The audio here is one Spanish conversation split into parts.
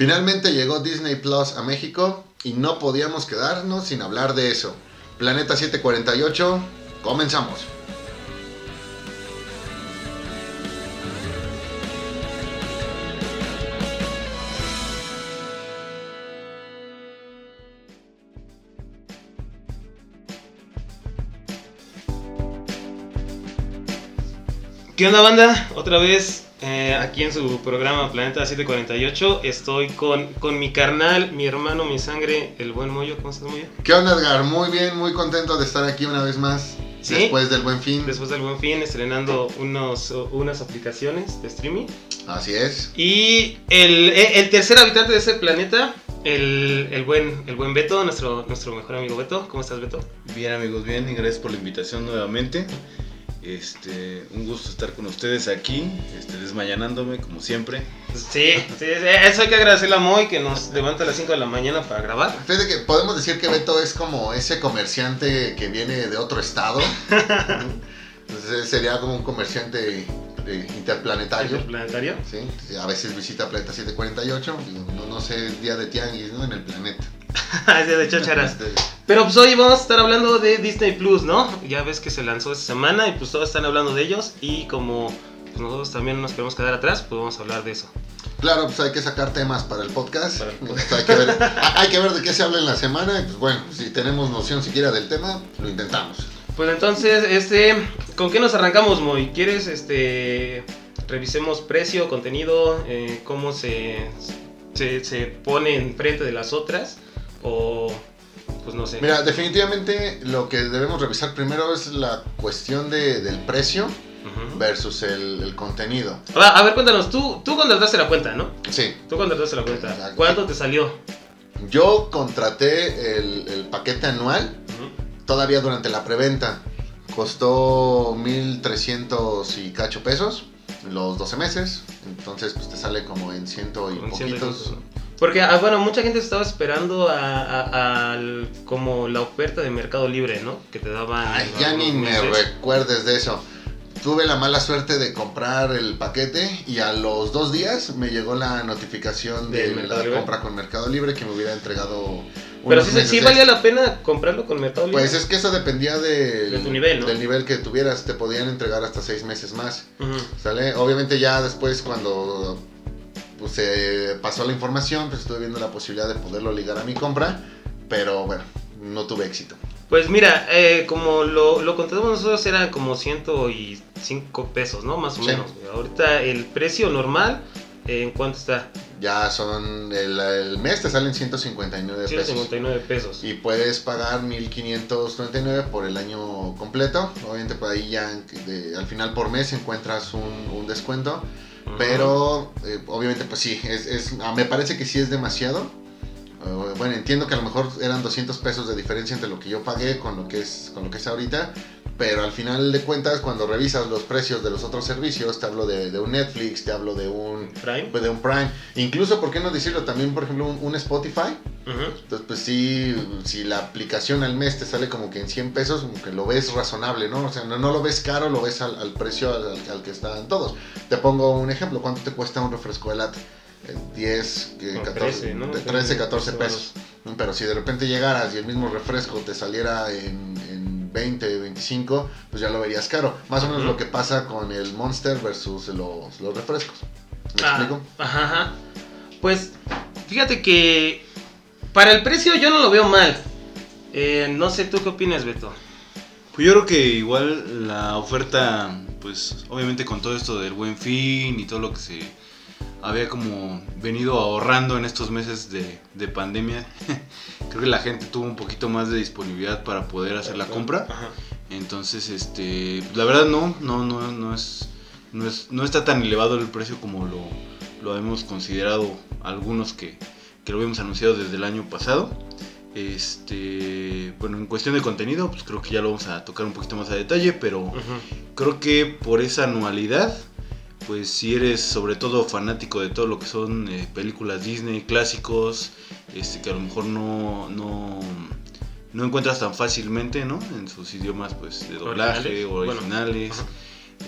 Finalmente llegó Disney Plus a México y no podíamos quedarnos sin hablar de eso. Planeta 748, comenzamos. ¿Qué onda banda? Otra vez eh, aquí en su programa Planeta 748 estoy con, con mi carnal, mi hermano, mi sangre, el buen Moyo. ¿Cómo estás, Moyo? ¿Qué onda, Edgar? Muy bien, muy contento de estar aquí una vez más. ¿Sí? Después del buen fin. Después del buen fin, estrenando unos, unas aplicaciones de streaming. Así es. Y el, el tercer habitante de ese planeta, el, el, buen, el buen Beto, nuestro, nuestro mejor amigo Beto. ¿Cómo estás, Beto? Bien, amigos, bien, y gracias por la invitación nuevamente. Este, un gusto estar con ustedes aquí, este, desmañanándome como siempre. Sí, sí, eso hay que agradecerle a Moy que nos levanta a las 5 de la mañana para grabar. Fíjate que podemos decir que Beto es como ese comerciante que viene de otro estado. Entonces sería como un comerciante eh, interplanetario. ¿Interplanetario? Sí, a veces visita Planeta 748, no, no sé, día de tianguis, ¿no? En el planeta. es día de chácharas. Pero pues hoy vamos a estar hablando de Disney Plus, ¿no? Ya ves que se lanzó esta semana y pues todos están hablando de ellos y como pues, nosotros también nos queremos quedar atrás, pues vamos a hablar de eso. Claro, pues hay que sacar temas para el podcast. Para el podcast. hay, que ver, hay, que ver, de qué se habla en la semana y pues bueno, si tenemos noción siquiera del tema, lo intentamos. Pues entonces, este, ¿con qué nos arrancamos, Moy? ¿Quieres, este, revisemos precio, contenido, eh, cómo se, se, se pone enfrente de las otras? O pues no sé. Mira, definitivamente lo que debemos revisar primero es la cuestión de, del precio uh -huh. versus el, el contenido. A, a, ver, cuéntanos, tú, tú contrataste la cuenta, ¿no? Sí. Tú contrataste la cuenta. Exacto. ¿Cuánto te salió? Yo contraté el, el paquete anual. Todavía durante la preventa. Costó 1300 y cacho pesos los 12 meses. Entonces, pues te sale como en ciento y poquitos. ciento y porque, ah, bueno, mucha gente estaba esperando a, a, a, como la oferta de Mercado Libre, ¿no? Que te daban... Ay, ya ni meses. me recuerdes de eso. Tuve la mala suerte de comprar el paquete y a los dos días me llegó la notificación de, de la Libre? compra con Mercado Libre que me hubiera entregado... Pero sí, sí valía la pena comprarlo con Mercado Libre. Pues es que eso dependía de, de nivel, ¿no? del nivel que tuvieras. Te podían entregar hasta seis meses más. Uh -huh. ¿Sale? Obviamente ya después cuando pues se pasó la información, pues estuve viendo la posibilidad de poderlo ligar a mi compra, pero bueno, no tuve éxito. Pues mira, eh, como lo, lo contamos nosotros era como 105 pesos, ¿no? Más o sí. menos. Ahorita el precio normal, eh, ¿en cuánto está? Ya son, el, el, mes te salen 159 pesos. 159 pesos. Y puedes pagar 1599 por el año completo. Obviamente por ahí ya de, al final por mes encuentras un, un descuento. Pero eh, obviamente pues sí, es, es, me parece que sí es demasiado. Uh, bueno, entiendo que a lo mejor eran 200 pesos de diferencia entre lo que yo pagué con lo que es, con lo que es ahorita. Pero al final de cuentas, cuando revisas los precios de los otros servicios, te hablo de, de un Netflix, te hablo de un Prime. de un Prime. Incluso, ¿por qué no decirlo? También, por ejemplo, un, un Spotify. Uh -huh. Entonces, pues sí, si la aplicación al mes te sale como que en 100 pesos, como que lo ves razonable, ¿no? O sea, no, no lo ves caro, lo ves al, al precio al, al, que están todos. Te pongo un ejemplo, ¿cuánto te cuesta un refresco de lata? 10, 14, 13, ¿no? 13, 14 pesos. Pero si de repente llegaras y el mismo refresco te saliera en, en 20, 25, pues ya lo verías caro. Más o menos uh -huh. lo que pasa con el Monster versus los, los refrescos. ¿Me ah, explico? Ajá, ajá. Pues fíjate que para el precio yo no lo veo mal. Eh, no sé, ¿tú qué opinas, Beto? Pues yo creo que igual la oferta, pues obviamente con todo esto del buen fin y todo lo que se había como venido ahorrando en estos meses de, de pandemia, creo que la gente tuvo un poquito más de disponibilidad para poder hacer la compra. Entonces, este, la verdad no, no, no, no es, no es, no está tan elevado el precio como lo, lo hemos considerado algunos que, que lo habíamos anunciado desde el año pasado. Este, bueno, en cuestión de contenido, pues creo que ya lo vamos a tocar un poquito más a detalle, pero uh -huh. creo que por esa anualidad, pues si eres sobre todo fanático de todo lo que son eh, películas Disney, clásicos, este, que a lo mejor no, no, no encuentras tan fácilmente, ¿no? En sus idiomas, pues, de doblaje, originales. originales. Bueno.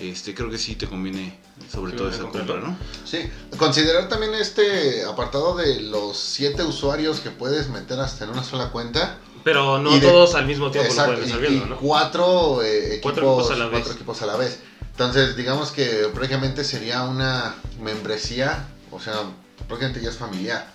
este, creo que sí te conviene sobre Sí, todo esa compra, ¿no? Sí, considerar también este apartado de los siete usuarios que puedes meter hasta en una sola cuenta. Pero no Y de- todos al mismo tiempo Exacto, lo pueden estar y- viendo, y ¿no? cuatro, eh, equipos, Cuatro equipos a la vez. cuatro equipos a la vez. Entonces, digamos que prácticamente sería una membresía, o sea, prácticamente ya es familiar,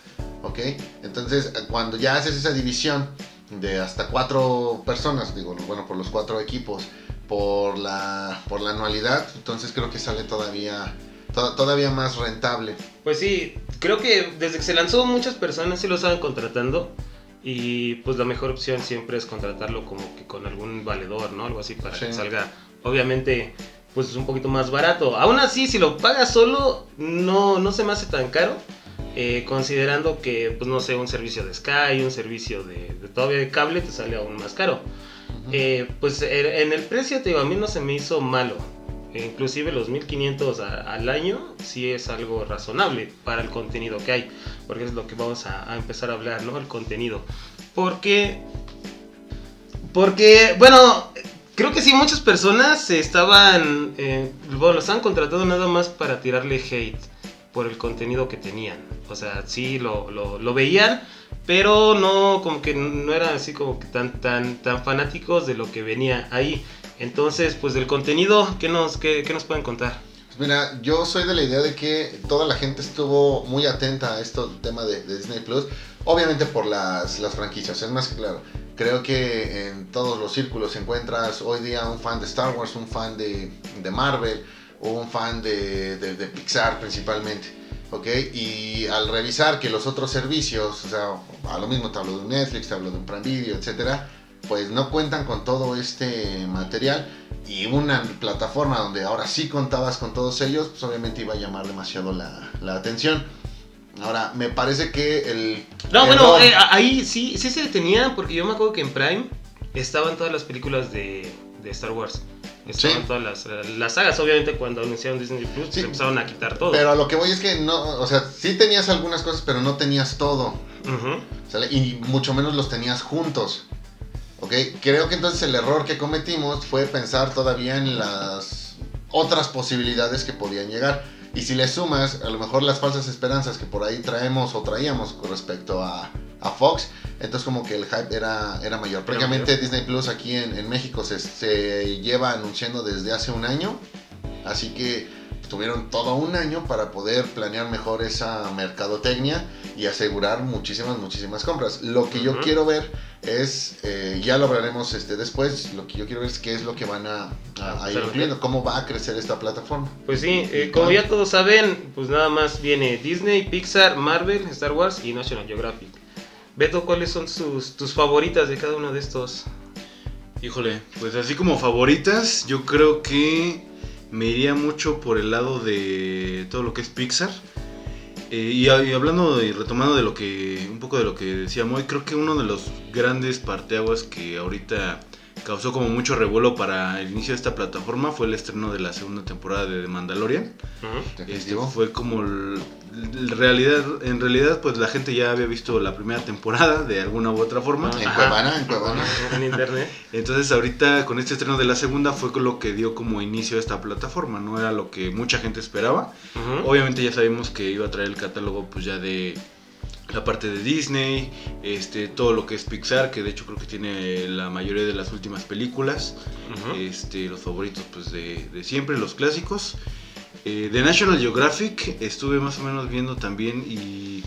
¿ok? Entonces, cuando ya haces esa división de hasta cuatro personas, digo, bueno, por los cuatro equipos, por la, por la anualidad, entonces creo que sale todavía, to- todavía más rentable. Pues sí, creo que desde que se lanzó muchas personas sí lo estaban contratando y pues la mejor opción siempre es contratarlo como que con algún valedor, ¿no? Algo así para Sí. que salga, obviamente, pues un poquito más barato. Aún así, si lo pagas solo, no, no se me hace tan caro. eh, considerando que, pues no sé, un servicio de Sky, un servicio de, de todavía de cable te sale aún más caro. Eh, pues en el precio, te digo, a mí no se me hizo malo. Eh, inclusive los 1500 a- al año sí es algo razonable para el contenido que hay. Porque es lo que vamos a, a empezar a hablar, ¿no? El contenido. Porque... Porque, bueno, creo que sí, muchas personas estaban... eh, bueno, lo estaban contratando nada más para tirarle hate por el contenido que tenían. O sea, sí lo, lo, veían, pero no como que no eran así como que tan tan tan fanáticos de lo que venía ahí. Entonces, pues del contenido, ¿qué nos qué, qué nos pueden contar? Pues mira, yo soy de la idea de que toda la gente estuvo muy atenta a esto tema de, de Disney Plus, obviamente por las, las franquicias, es más que claro. Creo que en todos los círculos encuentras hoy día un fan de Star Wars, un fan de, de Marvel, un fan de, de- Pixar principalmente. ¿Ok? Y al revisar que los otros servicios, o sea, a lo mismo te hablo de Netflix, te hablo de un Prime Video, etcétera, pues no cuentan con todo este material y una plataforma donde ahora sí contabas con todos ellos, pues obviamente iba a llamar demasiado la, la atención. Ahora, me parece que el... No, el bueno, eh, ahí sí sí se detenían porque yo me acuerdo que en Prime estaban todas las películas de, de Star Wars. Estaban Sí. todas las, las sagas, obviamente cuando anunciaron Disney Plus, Sí. empezaron a quitar todo. Pero a lo que voy es que no, o sea, sí tenías algunas cosas, pero no tenías todo. Y mucho menos los tenías juntos. ¿Ok? Creo que entonces el error que cometimos fue pensar todavía en las otras posibilidades que podían llegar. Y si le sumas a lo mejor las falsas esperanzas que por ahí traemos o traíamos con respecto a, a Fox, entonces como que el hype era, era mayor. Prácticamente Disney Plus aquí en, en México se, se lleva anunciando desde hace un año. Así que tuvieron todo un año para poder planear mejor esa mercadotecnia y asegurar muchísimas, muchísimas compras. Lo que yo quiero ver es, eh, ya lo hablaremos este, después, lo que yo quiero ver es qué es lo que van a, a- a ir incluyendo, cómo va a crecer esta plataforma. Pues sí, eh, como ya todos saben, pues nada más viene Disney, Pixar, Marvel, Star Wars y National Geographic. Beto, ¿cuáles son sus, tus favoritas de cada uno de estos? Híjole, pues así como favoritas, yo creo que me iría mucho por el lado de todo lo que es Pixar. Eh, y, hablando y retomando de lo que, un poco de lo que decía Moy, creo que uno de los grandes parteaguas que ahorita causó como mucho revuelo para el inicio de esta plataforma fue el estreno de la segunda temporada de The Mandalorian. Este fue como el- el realidad, en realidad pues la gente ya había visto la primera temporada de alguna u otra forma. En. Cuevana, en Cuevana. En internet. Entonces ahorita con este estreno de la segunda fue con lo que dio como inicio a esta plataforma, no era lo que mucha gente esperaba. Obviamente ya sabíamos que iba a traer el catálogo pues ya de la parte de Disney, este todo lo que es Pixar, que de hecho creo que tiene la mayoría de las últimas películas, este los favoritos pues de, de siempre, los clásicos. Eh, de National Geographic estuve más o menos viendo también y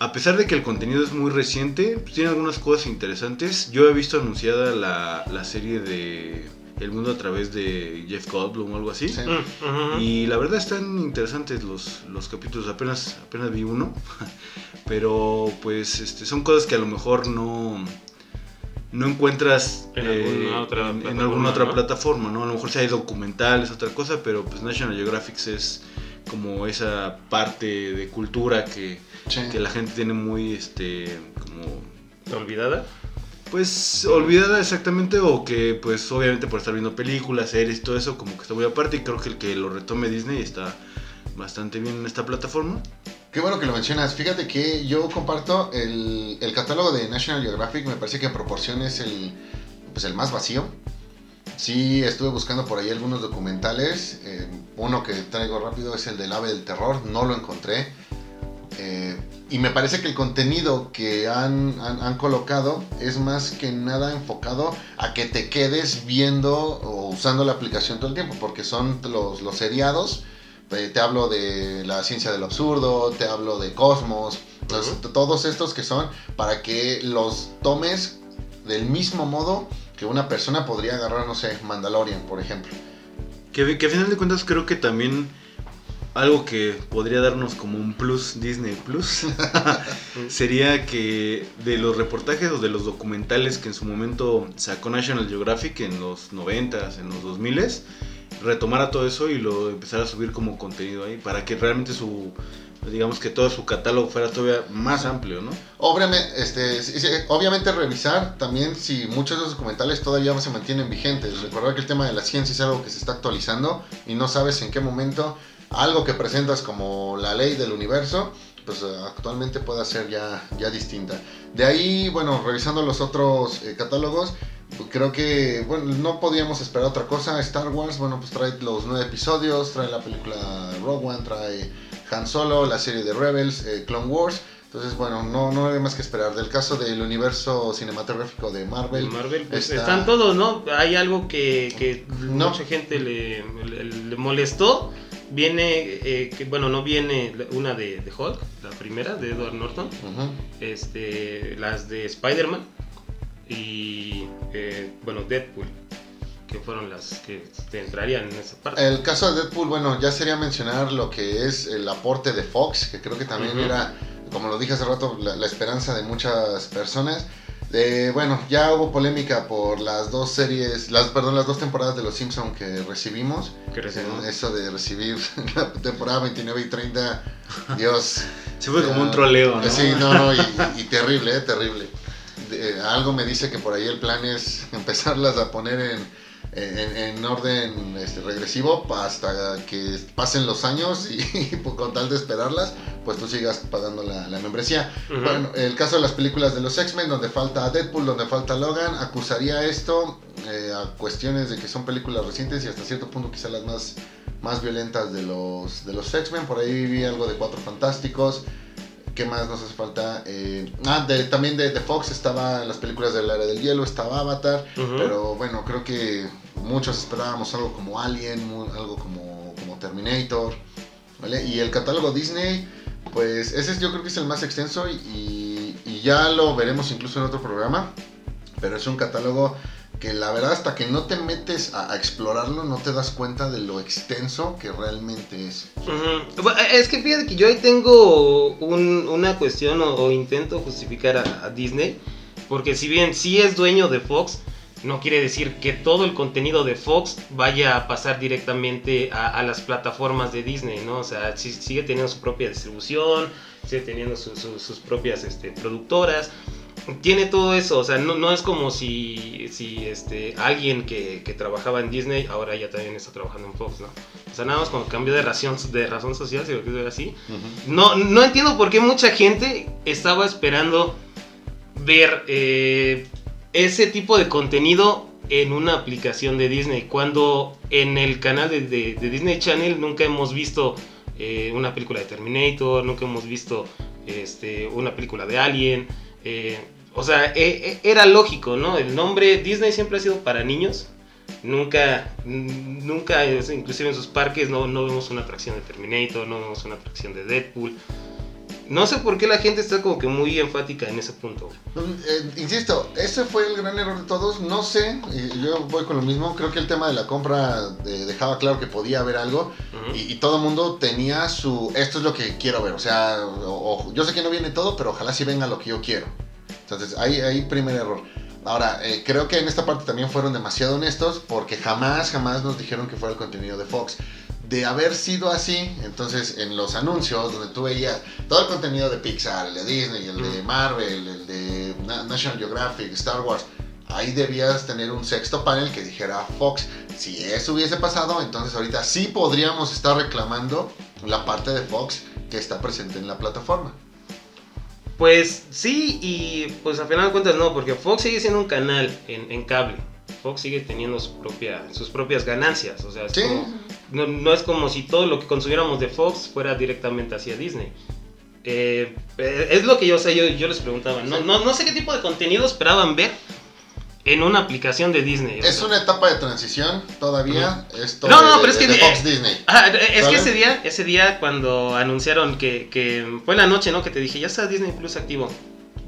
a pesar de que el contenido es muy reciente, pues, tiene algunas cosas interesantes. Yo he visto anunciada la, la serie de El mundo a través de Jeff Goldblum o algo así. Sí. Mm. Y la verdad están interesantes los, los capítulos, apenas, apenas vi uno. Pero pues este, son cosas que a lo mejor no, no encuentras En eh, alguna otra en- en plataforma, alguna otra ¿no? plataforma, ¿no? A lo mejor si hay documentales, otra cosa, pero pues National Geographic es como esa parte de cultura que, Sí. que la gente tiene muy, este, como ¿Olvidada? Pues olvidada exactamente o que pues obviamente por estar viendo películas, series y todo eso como que está muy aparte y creo que el que lo retome Disney está bastante bien en esta plataforma. Qué bueno que lo mencionas. Fíjate que yo comparto el, el catálogo de National Geographic. Me parece que en proporción es el, pues el más vacío. Sí, estuve buscando por ahí algunos documentales. Eh, uno que traigo rápido es el del ave del terror, no lo encontré. Eh, y me parece que el contenido que han, han- han colocado es más que nada enfocado a que te quedes viendo o usando la aplicación todo el tiempo, porque son los, los seriados. Eh, te hablo de la ciencia del absurdo, te hablo de Cosmos, todos estos que son para que los tomes del mismo modo que una persona podría agarrar, no sé, Mandalorian, por ejemplo. Que, que a final de cuentas creo que también algo que podría darnos como un plus Disney Plus sería que de los reportajes o de los documentales que en su momento sacó National Geographic en los 90s, en los 2000s, retomara todo eso y lo empezara a subir como contenido ahí para que realmente su digamos que todo su catálogo fuera todavía más amplio, ¿no? Obviamente, este, obviamente revisar también si muchos de los documentales todavía se mantienen vigentes. Recordar que el tema de la ciencia es algo que se está actualizando y no sabes en qué momento algo que presentas como la ley del universo, pues eh, actualmente pueda ser ya, ya distinta. De ahí, bueno, revisando los otros eh, catálogos, pues, creo que, bueno, no podíamos esperar otra cosa. Star Wars, bueno, pues trae los nueve episodios, trae la película Rogue One, trae Han Solo, la serie de Rebels, eh, Clone Wars. Entonces, bueno, no, no hay más que esperar. Del caso del universo cinematográfico de Marvel, Marvel, pues está- están todos, ¿no? Hay algo que, que No. mucha gente le, le- le molestó. Viene, eh, que, bueno, no viene una de, de Hulk, la primera de Edward Norton, este, las de Spider-Man y, eh, bueno, Deadpool, que fueron las que entrarían en esa parte. El caso de Deadpool, bueno, ya sería mencionar lo que es el aporte de Fox, que creo que también era, como lo dije hace rato, la, la esperanza de muchas personas. Eh, bueno, ya hubo polémica por las dos series, las, perdón, las dos temporadas de Los Simpson que recibimos. recibimos. Eso de recibir la temporada 29 y 30, Dios. Se fue como un troleo, ¿no? Sí, no, no, y, y terrible, eh, terrible. De- algo me dice que por ahí el plan es empezarlas a poner en, en, en orden este, regresivo hasta que pasen los años y, pues, con tal de esperarlas, pues tú sigas pagando la, la membresía. Bueno, el caso de las películas de los X-Men, donde falta Deadpool, donde falta Logan, acusaría esto eh, a cuestiones de que son películas recientes y hasta cierto punto quizá las más, más violentas de los, de los X-Men. Por ahí vi algo de Cuatro Fantásticos. ¿Qué más nos hace falta? Eh, ah, de- también de, de Fox estaba las películas del área del hielo, estaba Avatar. Pero bueno, creo que muchos esperábamos algo como Alien, algo como, como Terminator. ¿vale? Y el catálogo Disney, pues ese es- yo creo que es el más extenso y, y ya lo veremos incluso en otro programa. Pero es un catálogo que la verdad hasta que no te metes a, a explorarlo no te das cuenta de lo extenso que realmente es. Es que fíjate que yo ahí tengo un- una cuestión o, intento justificar a, Disney, porque si bien sí es dueño de Fox, no quiere decir que todo el contenido de Fox vaya a pasar directamente a, a las plataformas de Disney, ¿no? O sea, sigue teniendo su propia distribución, sigue teniendo su- su- sus propias este, productoras. Tiene todo eso, o sea, no, no es como si, si este, alguien que, que trabajaba en Disney ahora ya también está trabajando en Fox, ¿no? O sea, nada más como cambió de razón, de razón social, si lo quieres ver así. No, no entiendo por qué mucha gente estaba esperando ver eh, ese tipo de contenido en una aplicación de Disney, cuando en el canal de, de- de Disney Channel nunca hemos visto eh, una película de Terminator, nunca hemos visto este, una película de Alien. eh, o sea, e- e- era lógico, ¿no? El nombre Disney siempre ha sido para niños. Nunca, nunca, inclusive en sus parques no, no vemos una atracción de Terminator, no vemos una atracción de Deadpool. No sé por qué la gente está como que muy enfática en ese punto. Eh, insisto, ese fue el gran error de todos. No sé, yo voy con lo mismo. Creo que el tema de la compra eh, dejaba claro que podía haber algo. Ujú. Y, y todo el mundo tenía su. Esto es lo que quiero ver. O sea, o- o- yo sé que no viene todo, pero ojalá sí venga lo que yo quiero. Entonces, ahí, ahí primer error. Ahora, eh, creo que en esta parte también fueron demasiado honestos porque jamás, jamás nos dijeron que fuera el contenido de Fox. De haber sido así, entonces en los anuncios donde tú veías todo el contenido de Pixar, el de Disney, el de. Marvel, el de Na- National Geographic, Star Wars, ahí debías tener un sexto panel que dijera Fox. Si eso hubiese pasado, entonces ahorita sí podríamos estar reclamando la parte de Fox que está presente en la plataforma. Pues sí, y pues a final de cuentas no, porque Fox sigue siendo un canal en, en cable. Fox sigue teniendo su propia, sus propias ganancias. O sea, es Sí. como- no, no es como si todo lo que consumiéramos de Fox fuera directamente hacia Disney. Eh, eh, es lo que yo, o sea, yo, yo les preguntaba. No, no, no sé qué tipo de contenido esperaban ver en una aplicación de Disney. Es una etapa de transición todavía. Esto No, no, de- pero es que de Fox Disney. Ah, es que ese día, ese día cuando anunciaron que, que fue la noche, ¿no? Que te dije, ya está Disney Plus activo.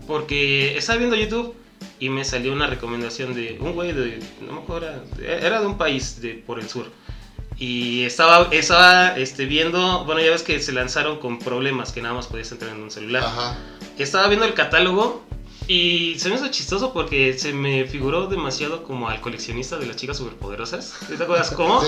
Porque estaba viendo YouTube y me salió una recomendación de un güey de, no me acuerdo, era, era de un país de, por el sur. Y estaba, estaba este, viendo, bueno, ya ves que se lanzaron con problemas que nada más podías entrar en un celular. Ajá. Estaba viendo el catálogo y se me hizo chistoso porque se me figuró demasiado como al coleccionista de las chicas superpoderosas. ¿Te acuerdas cómo? Sí,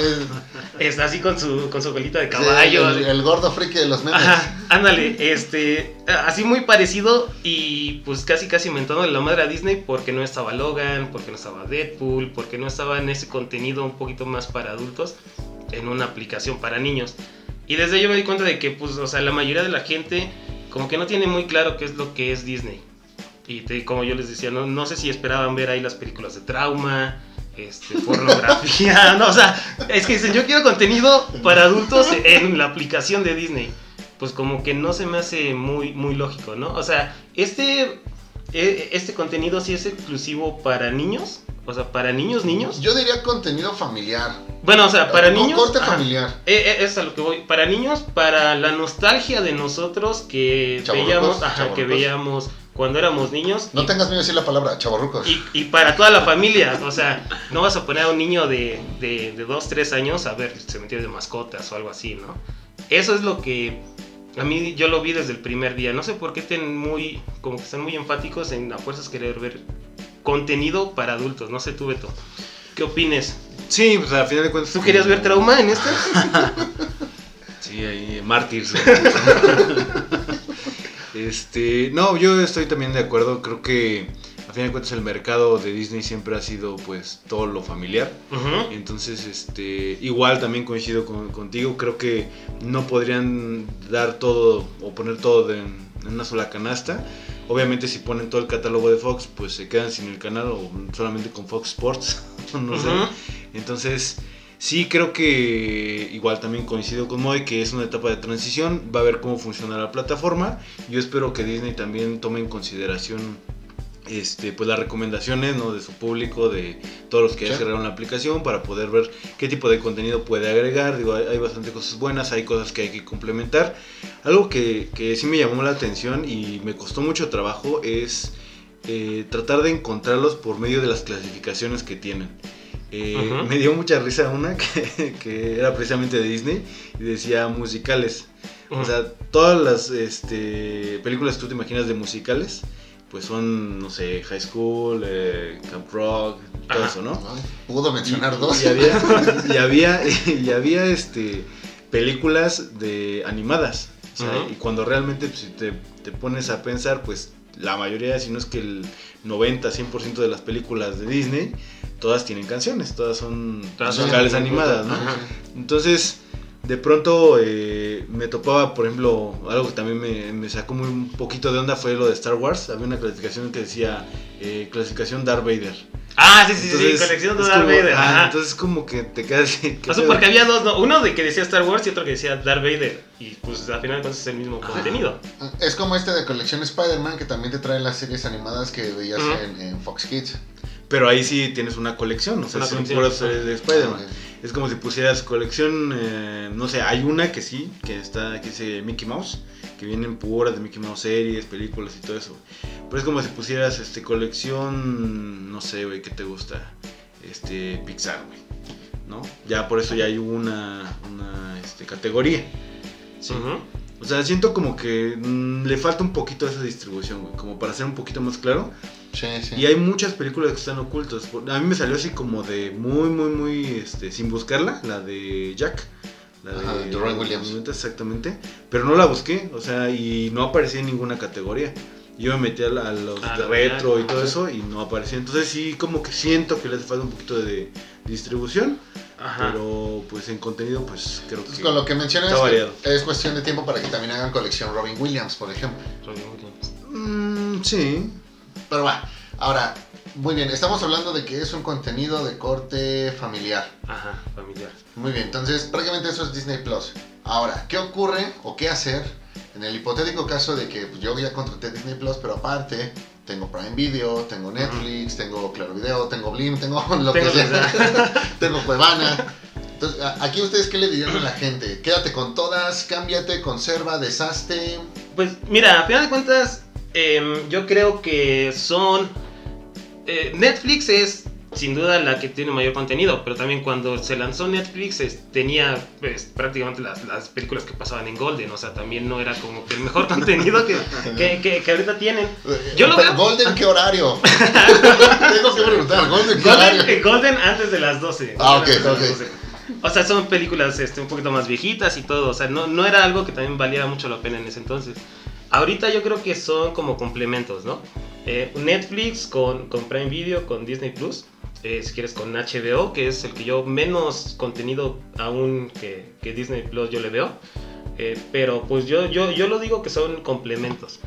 Está así con su, con su colita de sí, caballo. el, el gordo friki de los memes. Ajá, ándale, este, así muy parecido y pues casi casi mentando la madre a Disney porque no estaba Logan, porque no estaba Deadpool, porque no estaba en ese contenido un poquito más para adultos en una aplicación para niños. Y desde yo me di cuenta de que pues, o sea, la mayoría de la gente como que no tiene muy claro qué es lo que es Disney. Y te- como yo les decía, no, no sé si esperaban ver ahí las películas de trauma, este, pornografía, no, o sea, es que dicen, yo quiero contenido para adultos en la aplicación de Disney. Pues como que no se me hace muy, muy lógico, ¿no? O sea, este, eh, este contenido sí es exclusivo para niños, o sea, para niños, niños. Yo diría contenido familiar. Bueno, o sea, para Un niños... corte familiar. Eh, es a lo que voy. Para niños, para la nostalgia de nosotros que veíamos, ajá, que veíamos cuando éramos niños. No y, tengas miedo de decir la palabra, chavorrucos. y, y para toda la familia. O sea, no vas a poner a un niño de, de, de 2, 3 años a ver cementerio de mascotas o algo así, ¿no? Eso es lo que a mí yo lo vi desde el primer día. No sé por qué estén muy, como que están muy enfáticos en a fuerzas querer ver contenido para adultos. No sé tú, Beto. ¿Qué opines? Sí, pues al final de cuentas. ¿Tú querías ver trauma en este? Sí, ahí, Mártires. este, no, yo estoy también de acuerdo. Creo que a fin de cuentas el mercado de Disney siempre ha sido pues todo lo familiar. Entonces, este, igual también coincido con- contigo. Creo que no podrían dar todo o poner todo de- en una sola canasta. Obviamente si ponen todo el catálogo de Fox, pues se quedan sin el canal o solamente con Fox Sports. no sé. Entonces, sí creo que igual también coincido con Moy que es una etapa de transición, va a ver cómo funciona la plataforma. Yo espero que Disney también tome en consideración este, pues las recomendaciones ¿no? de su público, de todos los que ya cerraron la aplicación para poder ver qué tipo de contenido puede agregar. Digo, hay, hay bastante cosas buenas, hay cosas que hay que complementar. Algo que, que sí me llamó la atención y me costó mucho trabajo es eh, tratar de encontrarlos por medio de las clasificaciones que tienen. Eh. Me dio mucha risa una que, que era precisamente de Disney y decía musicales. O sea, todas las este, películas que tú te imaginas de musicales, pues son, no sé, High School, eh, Camp Rock, todo Ajá. eso, ¿no? Pudo mencionar Y- dos. Y había, y había, y había, este, películas de animadas. O sea, Ujú. Y cuando realmente pues, si te, te pones a pensar, pues la mayoría, si no es que el 90-100% de las películas de Disney, todas tienen canciones, todas son Todas musicales animadas, ¿no? Ajá. Entonces, de pronto eh, me topaba, por ejemplo, algo que también me, me sacó muy un poquito de onda fue lo de Star Wars. Había una clasificación que decía eh, clasificación Darth Vader. Ah, sí, sí, sí, Entonces, colección de es Darth como- Vader. ah, ajá. entonces como que te quedas así. ¿qué O sea, pedo? porque había dos, ¿no? Uno de que decía Star Wars y otro que decía Darth Vader. Y pues al final de cuentas es el mismo contenido. Es como este de colección Spider-Man que también te trae las series animadas que veías en Fox Kids. Pero ahí sí tienes una colección, o sea, son puras series de Spider-Man. Ah, Es como si pusieras colección, eh, no sé, hay una que sí, que está, que dice Mickey Mouse, que vienen puras de Mickey Mouse series, películas y todo eso. Pero es como si pusieras este colección, no sé, güey, ¿qué te gusta? Este, Pixar, güey, ¿no? Ya por eso ya hay una, una este, categoría. Sí. O sea, siento como que mm, le falta un poquito esa distribución, güey, como para ser un poquito más claro. Sí, sí. Y hay muchas películas que están ocultas. A mí me salió así como de muy, muy, muy, este, sin buscarla, la de Jack. La Ajá, de Roy Williams. Exactamente. Pero no la busqué, o sea, y no aparecía en ninguna categoría. Yo me metí a, la- a los Ah, de retro y todo ajá. eso y no aparecía. Entonces sí, como que siento que le hace falta un poquito de distribución. Ajá. Pero pues en contenido, pues creo Entonces, que... con lo que mencionas Está es, que variado. es cuestión de tiempo para que también hagan colección Robin Williams, por ejemplo. Robin Williams. Mm, sí. Pero va, ahora, Muy bien, estamos hablando de que es un contenido de corte familiar. Ajá, familiar. Muy bien, entonces prácticamente eso es Disney Plus. Ahora, ¿qué ocurre o qué hacer en el hipotético caso de que pues, yo ya contraté Disney Plus, pero aparte tengo Prime Video, tengo Netflix, tengo Claro Video, tengo Blim, tengo lo Tengo que sea, tengo Cuevana. Entonces, aquí ustedes qué le dirían a la gente? Quédate con todas, cámbiate, conserva, deshazte. Pues mira, a final de cuentas, em, yo creo que son... eh, Netflix es sin duda la que tiene mayor contenido, pero también cuando se lanzó Netflix es- tenía pues, prácticamente las, las películas que pasaban en Golden, o sea, también no era como que el mejor contenido que, que, que- que ahorita tienen. Yo lo veo- ¿Golden qué horario? tengo que preguntar, ¿Golden qué horario? Golden, Golden antes de las 12. Ah, Golden ok, ok. 12. O sea, son películas este, un poquito más viejitas y todo. O sea, no, no era algo que también valía mucho la pena en ese entonces. Ahorita yo creo que son como complementos, ¿no? Eh, Netflix con, con Prime Video, con Disney Plus. Eh, si quieres con HBO, que es el que yo menos contenido aún que, que Disney Plus yo le veo. Eh, pero pues yo, yo, yo lo digo que son complementos.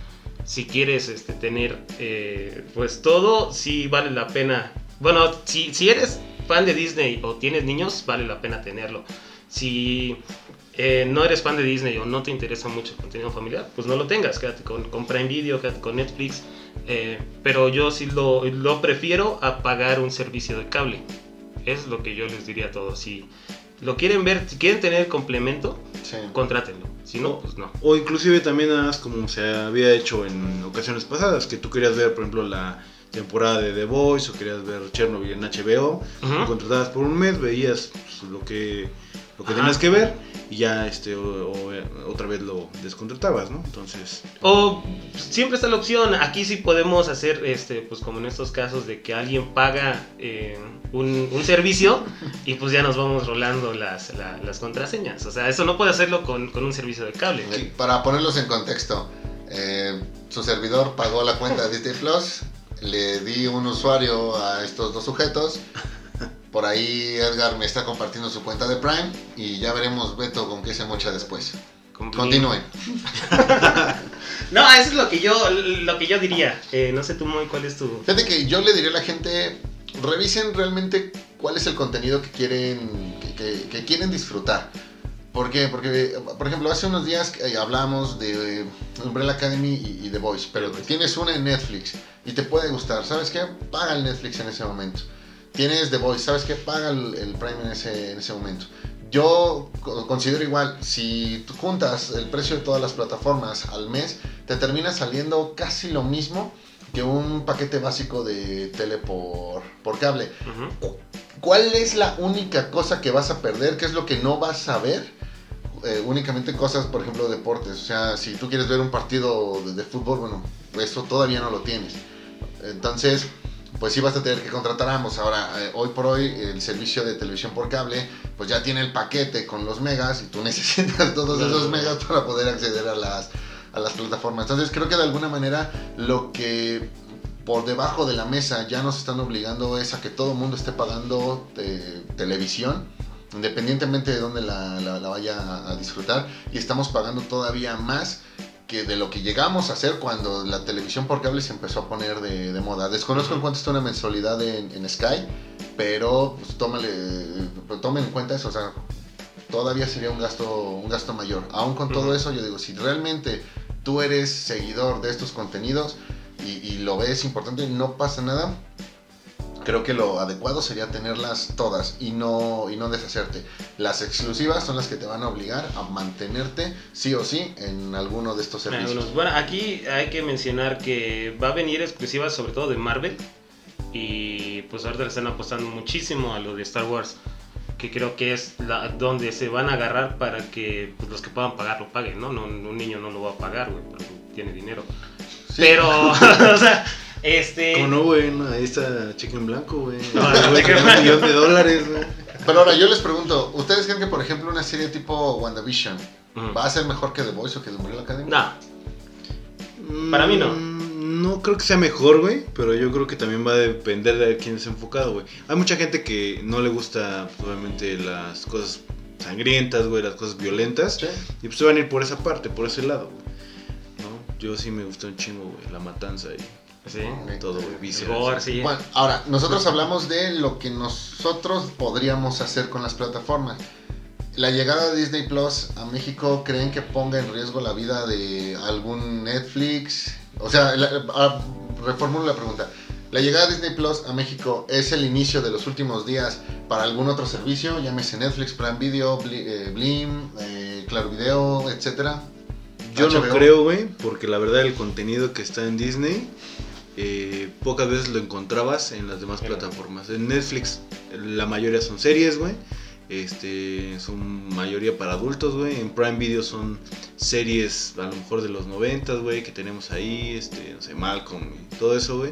Si quieres este, tener eh, pues todo, sí vale la pena. Bueno, si, si eres fan de Disney o tienes niños, vale la pena tenerlo. Si eh, no eres fan de Disney o no te interesa mucho el contenido familiar, pues no lo tengas. Quédate con, con Prime Video, quédate con Netflix. Eh, pero yo sí lo, lo prefiero a pagar un servicio de cable. Es lo que yo les diría a todos. Si lo quieren ver, si quieren tener complemento, Sí. contrátenlo. Si no, pues no. O inclusive también haz como se había hecho en ocasiones pasadas, que tú querías ver, por ejemplo, la temporada de The Voice o querías ver Chernobyl en HBO, lo contratabas por un mes, veías pues, lo que lo que Ajá. tenías que ver y ya este o- o, eh, otra vez lo descontratabas, ¿no? Entonces, O siempre está la opción, aquí sí podemos hacer, este, pues como en estos casos, de que alguien paga eh, un, un servicio y pues ya nos vamos rolando las, la- las contraseñas. O sea, eso no puede hacerlo con, con un servicio de cable. Para ponerlos en contexto, eh, su servidor pagó la cuenta de Disney Plus, le di un usuario a estos dos sujetos. Por ahí Edgar me está compartiendo su cuenta de Prime y ya veremos Beto con qué se mocha después. Con- Continúen. No, eso es lo que yo, lo que yo diría. Eh, no sé tú, Moy, cuál es tu... Fíjate que yo le diría a la gente, revisen realmente cuál es el contenido que quieren, que, que- que quieren disfrutar. ¿Por qué? Porque, por ejemplo, hace unos días eh, hablamos de Umbrella Academy y, y The Voice, pero tienes una en Netflix y te puede gustar. ¿Sabes qué? Paga el Netflix en ese momento. Tienes The Voice, ¿sabes qué? Paga el, el Prime en ese, en ese momento. Yo co- considero igual, si tú juntas el precio de todas las plataformas al mes, te termina saliendo casi lo mismo que un paquete básico de tele por, por cable. Ujú. ¿Cuál es la única cosa que vas a perder? ¿Qué es lo que no vas a ver? Eh, únicamente cosas, por ejemplo, deportes. O sea, si tú quieres ver un partido de, de fútbol, bueno, eso todavía no lo tienes. Entonces, pues sí vas a tener que contratar ambos. Ahora, eh, hoy por hoy, el servicio de televisión por cable, pues ya tiene el paquete con los megas y tú necesitas todos esos megas para poder acceder a las, a las plataformas. Entonces, creo que de alguna manera lo que por debajo de la mesa ya nos están obligando es a que todo el mundo esté pagando eh, televisión, independientemente de dónde la, la- la vaya a disfrutar, y estamos pagando todavía más que de lo que llegamos a hacer cuando la televisión por cable se empezó a poner de, de moda. Desconozco en cuánto está una mensualidad en, en Sky, pero pues, tómale, tomen en cuenta eso, o sea, todavía sería un gasto, un gasto mayor. Aún con todo eso, yo digo, si realmente tú eres seguidor de estos contenidos y, y lo ves importante, no pasa nada. Creo que lo adecuado sería tenerlas todas y no, y no deshacerte. Las exclusivas son las que te van a obligar a mantenerte sí o sí en alguno de estos servicios. Bueno, aquí hay que mencionar que va a venir exclusiva sobre todo de Marvel. Y pues ahorita le están apostando muchísimo a lo de Star Wars. Que creo que es la, donde se van a agarrar para que pues, los que puedan pagar lo paguen, ¿no? no un niño no lo va a pagar, güey, porque tiene dinero. Sí. Pero, o sea, este... como no, güey, no, ahí está cheque en blanco, güey. No, Güey, cheque en un millón de dólares, güey. Pero ahora yo les pregunto, ¿ustedes creen que por ejemplo una serie tipo WandaVision va a ser mejor que The Voice o que The Umbrella Academy? No, Para mí no. Mm, No creo que sea mejor, güey, pero yo creo que también va a depender de quién es enfocado, güey. Hay mucha gente que no le gusta, pues, obviamente, las cosas sangrientas, güey, las cosas violentas. Sí. Y pues se van a ir por esa parte, por ese lado, güey. ¿No? Yo sí me gusta un chingo, güey, la matanza y Sí. Todo, gore, sí. Bueno, ahora, nosotros hablamos de lo que nosotros podríamos hacer con las plataformas. La llegada de Disney Plus a México, ¿creen que ponga en riesgo la vida de algún Netflix? O sea, la- reformulo la pregunta. ¿La llegada de Disney Plus a México es el inicio de los últimos días para algún otro servicio? Llámese Netflix, Prime Video, Bli- eh, Blim, eh, Claro Video, etcétera. Yo no creo, güey, porque la verdad el contenido que está en Disney eh, pocas veces lo encontrabas en las demás plataformas. En Netflix la mayoría son series, güey. Este, son mayoría para adultos, güey. En Prime Video son series a lo mejor de los 90, güey, que tenemos ahí, este, no sé, Malcolm y todo eso, güey.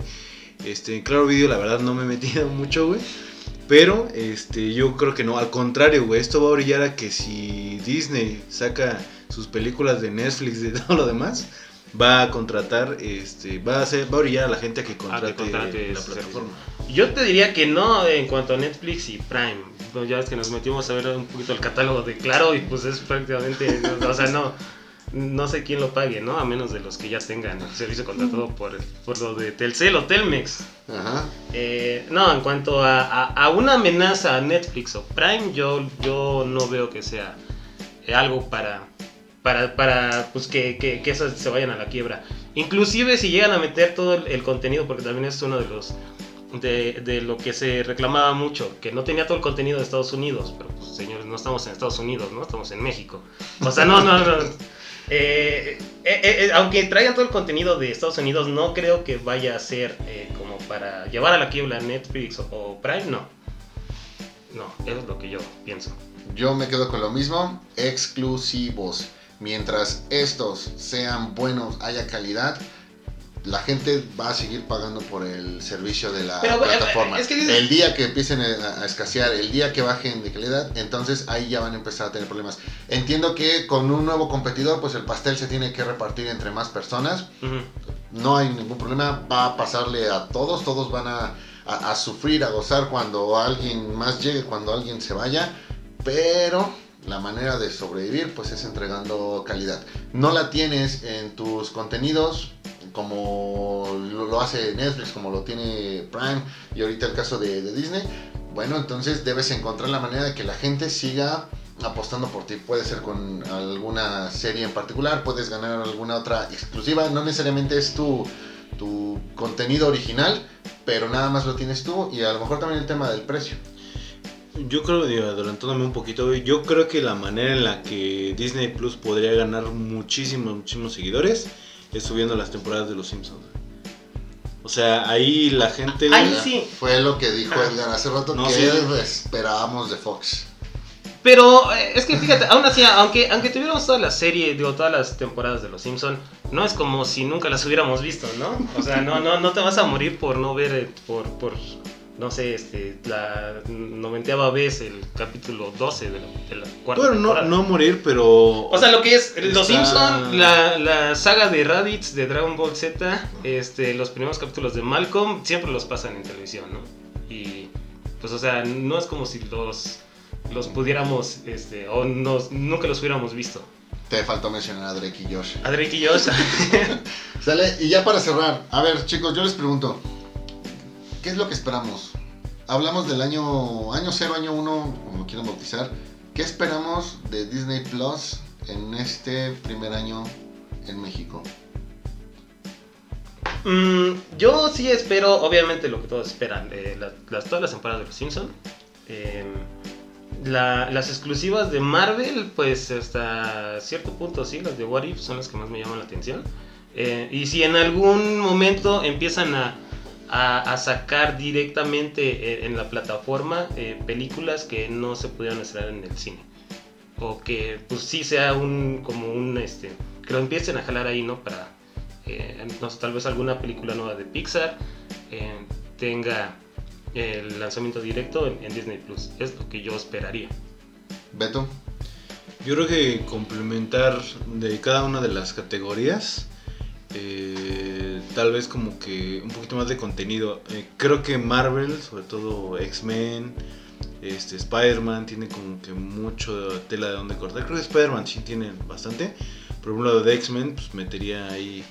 Este, en Claro Video la verdad no me he metido mucho, güey. Pero este, yo creo que no, al contrario, güey, esto va a brillar a que si Disney saca sus películas de Netflix y todo lo demás, va a contratar, este, va a hacer, va a brillar a la gente a que contrate, contrate la ese plataforma. Yo te diría que no en cuanto a Netflix y Prime. Pues ya es que nos metimos a ver un poquito el catálogo de Claro y pues es prácticamente, o sea, no, no sé quién lo pague, ¿no? A menos de los que ya tengan el servicio contratado por, por lo de Telcel o Telmex. Ajá. Eh, no, en cuanto a, a- a una amenaza a Netflix o Prime, yo, yo no veo que sea algo para, para, para pues que, que, que esas se vayan a la quiebra. Inclusive si llegan a meter todo el, contenido, porque también es uno de los de, lo que se reclamaba mucho, que no tenía todo el contenido de Estados Unidos, pero pues señores, no estamos en Estados Unidos, ¿no? Estamos en México. O sea, no, no, no. Eh, eh, eh, aunque traigan todo el contenido de Estados Unidos, no creo que vaya a ser eh, como para llevar a la quiebra Netflix o Prime, no. No, eso es lo que yo pienso. Yo me quedo con lo mismo, exclusivos. Mientras estos sean buenos, haya calidad, la gente va a seguir pagando por el servicio de la Pero, eh, plataforma. es que dices- El día que empiecen a, escasear, el día que bajen de calidad, entonces ahí ya van a empezar a tener problemas. Entiendo que con un nuevo competidor, pues el pastel se tiene que repartir entre más personas. Ujú. No hay ningún problema, va a pasarle a todos, todos van a, a- a sufrir, a gozar cuando alguien más llegue, cuando alguien se vaya, pero la manera de sobrevivir pues es entregando calidad. No la tienes en tus contenidos como lo, hace Netflix, como lo tiene Prime y ahorita el caso de, de Disney. Bueno, entonces debes encontrar la manera de que la gente siga apostando por ti. Puede ser con alguna serie en particular, puedes ganar alguna otra exclusiva. No necesariamente es tu, tu contenido original, pero nada más lo tienes tú y a lo mejor también el tema del precio. Yo creo, digo, adelantándome un poquito, yo creo que la manera en la que Disney Plus podría ganar muchísimos, muchísimos seguidores es subiendo las temporadas de Los Simpsons. O sea, ahí la gente... Ahí sí. Fue lo que dijo Edgar hace rato No, que sí. esperábamos de Fox. Pero eh, es que fíjate, aún así, aunque, aunque tuviéramos toda la serie, digo, todas las temporadas de Los Simpson, no es como si nunca las hubiéramos visto, ¿no? O sea, no, no, no te vas a morir por no ver, eh, por, por no sé, este, la noventeava vez el capítulo 12 de la, de la cuarta Bueno, no, no morir, pero... O sea, lo que es Los Simpson, la, la saga de Raditz de Dragon Ball Z, este, los primeros capítulos de Malcolm, siempre los pasan en televisión, ¿no? Y pues, o sea, no es como si los, los pudiéramos, este, o nos, nunca los hubiéramos visto. Te faltó mencionar a Drake y Josh. A Drake y Josh. Sale, y ya para cerrar, a ver chicos, yo les pregunto, ¿qué es lo que esperamos? Hablamos del año, año 0, año 1, como lo quieran bautizar. ¿Qué esperamos de Disney Plus en este primer año en México? Mm, yo sí espero, obviamente, lo que todos esperan, eh, la- las, todas las temporadas de Los Simpson. Eh, la- las exclusivas de Marvel, pues hasta cierto punto sí, las de What If son las que más me llaman la atención. Eh, y si en algún momento empiezan a, a- a sacar directamente eh, en la plataforma eh, películas que no se pudieron estrenar en el cine. O que pues sí sea un como un este que lo empiecen a jalar ahí, ¿no? Para eh, no sé, tal vez alguna película nueva de Pixar eh, tenga el lanzamiento directo en, en Disney Plus. Es lo que yo esperaría. Beto, Yo creo que complementar de cada una de las categorías, eh, tal vez como que un poquito más de contenido. Eh, creo que Marvel, sobre todo X-Men, este, Spider-Man, tiene como que mucho tela de donde cortar. Creo que Spider-Man sí tiene bastante. Por un lado de X-Men, pues metería ahí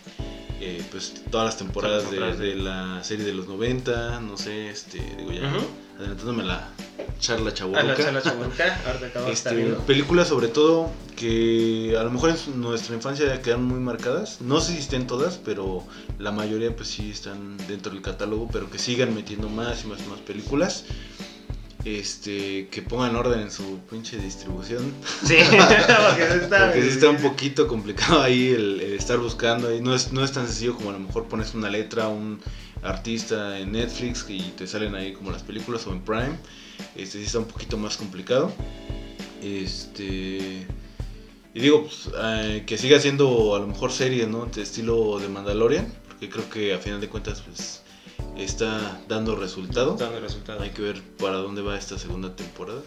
eh, pues todas las temporadas, de, la serie de los 90, no sé, este, digo ya, adelantándome la charla A la ahorita acabo de estar Este, películas sobre todo que a lo mejor en nuestra infancia quedan muy marcadas. No sé si estén todas, pero la mayoría pues sí están dentro del catálogo, pero que sigan metiendo más y más y más películas. Este, que pongan orden en su pinche distribución. Sí, porque sí está, Porque sí está un poquito complicado ahí el, el estar buscando. no, es, no es tan sencillo como a lo mejor pones una letra, un artista en Netflix y te salen ahí como las películas o en Prime. Este sí está un poquito más complicado. Este. Y digo, pues, eh, que siga siendo a lo mejor serie, ¿no? De estilo de Mandalorian. Porque creo que a final de cuentas, pues, está dando resultado. Dando resultado. Hay que ver para dónde va esta segunda temporada.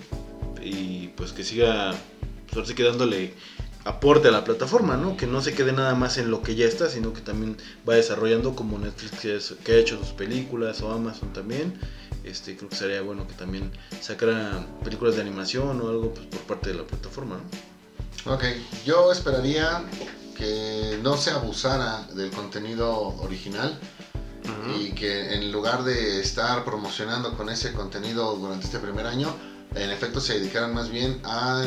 Y pues que siga, pues que dándole aporte a la plataforma, ¿no? Que no se quede nada más en lo que ya está, sino que también va desarrollando como Netflix que, es- que ha hecho sus películas o Amazon también. Este, creo que sería bueno que también sacara películas de animación o algo pues, por parte de la plataforma, ¿no? Ok, yo esperaría que no se abusara del contenido original Y que en lugar de estar promocionando con ese contenido durante este primer año, en efecto se dedicaran más bien a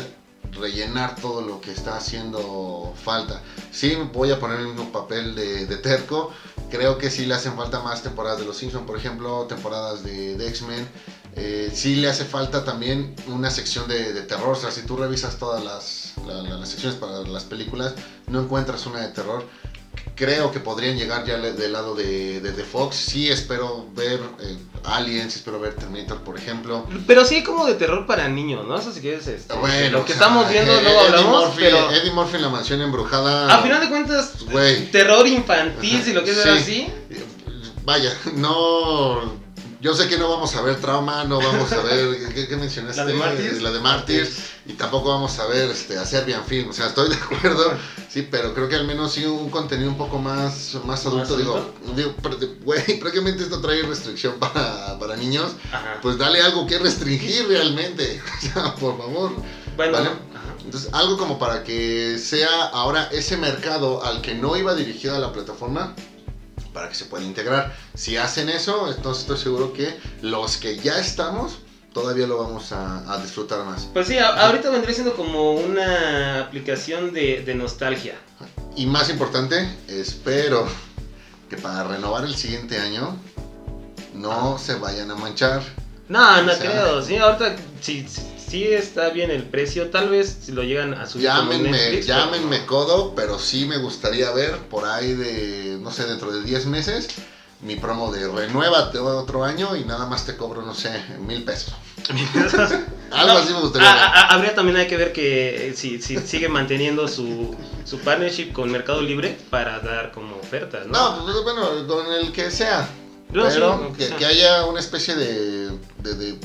rellenar todo lo que está haciendo falta. Sí, voy a poner el mismo papel de, terco. Creo que sí le hacen falta más temporadas de Los Simpsons, por ejemplo, temporadas de, de X-Men. Eh, sí le hace falta también una sección de, terror. O sea, si tú revisas todas las, la- la- las secciones para las películas, no encuentras una de terror creo que podrían llegar ya del lado de, de, de Fox. Sí, espero ver eh, Aliens, espero ver Terminator, por ejemplo. Pero sí como de terror para niños, ¿no? Eso si quieres, este, Bueno, lo que o sea, estamos viendo eh, luego Eddie hablamos, Murphy, pero Eddie Murphy en la mansión embrujada. a final de cuentas, Güey. terror infantil, si lo quieres ver Sí. así. Vaya, no. Yo sé que no vamos a ver trauma, no vamos a ver. ¿Qué, qué mencionaste? La de Mártires. La de. Y tampoco vamos a ver este, a Serbian Film. O sea, estoy de acuerdo. Sí, pero creo que al menos sí un contenido un poco más, más adulto. ¿Más digo, digo, güey, prácticamente esto trae restricción para, para niños. Ajá. Pues dale algo que restringir realmente. O sea, por favor. Bueno, ¿vale? Entonces, algo como para que sea ahora ese mercado al que no iba dirigida la plataforma, para que se pueda integrar. Si hacen eso, entonces estoy seguro que los que ya estamos, todavía lo vamos a, a disfrutar más. Pues sí, a- ahorita vendría siendo como una aplicación de, de nostalgia. Y más importante, espero que para renovar el siguiente año, no se vayan a manchar. No, no O sea, creo. Sí, ahorita sí, sí, está bien el precio. Tal vez si lo llegan a subir Llámenme, Netflix. llámenme codo, pero sí me gustaría ver por ahí de, no sé, dentro de 10 meses, mi promo de renuévate otro año y nada más te cobro, no sé, mil pesos. Algo No, así me gustaría ah, habría también hay que ver que eh, si, si sigue manteniendo su, su partnership con Mercado Libre para dar como ofertas, ¿no? No, pues bueno, con el que sea. Pero que, sea. que haya una especie de, de, de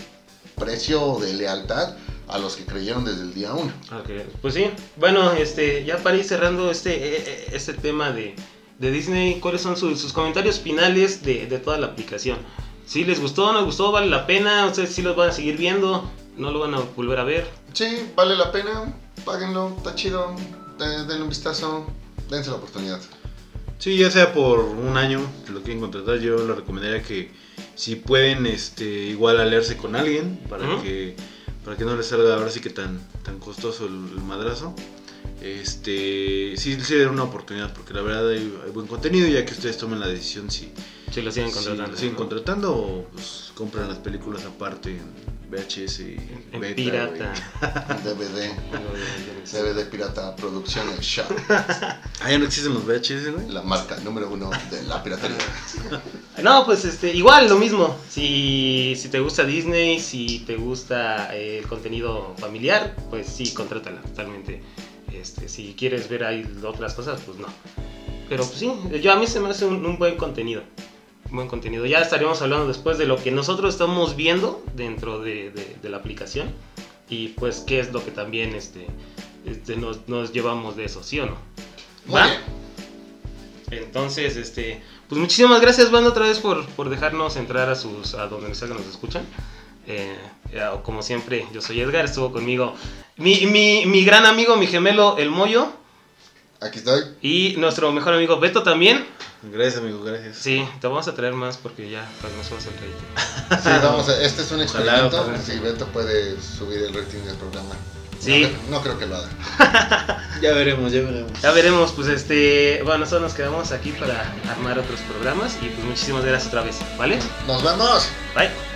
precio de lealtad a los que creyeron desde el día 1. Ok, Pues sí, bueno, este, ya para ir cerrando este, eh, eh, este tema de, de Disney, ¿cuáles son sus, sus comentarios finales de, de toda la aplicación? Si les gustó, no les gustó, vale la pena, ustedes sí los van a seguir viendo, no lo van a volver a ver. Sí, vale la pena, páguenlo, está chido, de- denle un vistazo, dense la oportunidad. Sí, ya sea por un año, si lo quieren contratar, yo les recomendaría que si pueden, este, igual aliarse con alguien para que para que no les salga ahora sí que tan tan costoso el, el madrazo. Este, sí, sí una oportunidad porque la verdad hay, hay buen contenido ya que ustedes tomen la decisión si, Si lo siguen si contratando. lo siguen ¿no? contratando o pues, compran las películas aparte en VHS y En beta, pirata. DVD, DVD Pirata Producciones Shop. Ah, ya no existen los VHS, güey. la marca número uno de la piratería. No, pues este, igual lo mismo. Si, si te gusta Disney, si te gusta eh, el contenido familiar, pues sí, contrátala totalmente. Este, si quieres ver ahí otras cosas, pues no. Pero pues sí, yo a mí se me hace un, un buen contenido. Un buen contenido. Ya estaríamos hablando después de lo que nosotros estamos viendo dentro de, de- de la aplicación. Y pues qué es lo que también este, este, nos, nos llevamos de eso, ¿sí o no? ¿Va? Entonces, este, pues muchísimas gracias, banda, otra vez por, por dejarnos entrar a sus, a donde sea que nos escuchan. Eh, como siempre, yo soy Edgar, estuvo conmigo mi, mi, mi gran amigo, mi gemelo, el Moyo. Aquí estoy. Y nuestro mejor amigo Beto también. Gracias, amigo, gracias. Sí, te vamos a traer más porque ya pues, nos vamos a traer. Sí, vamos a- este es un experimento. ojalá. Si Beto puede subir el rating del programa. Sí. No, no creo que lo haga. Ya veremos, ya veremos. Ya veremos, pues este, bueno, nosotros nos quedamos aquí para armar otros programas y pues muchísimas gracias otra vez, ¿vale? ¡Nos vemos! Bye.